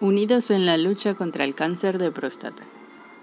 unidos en la lucha contra el cáncer de próstata.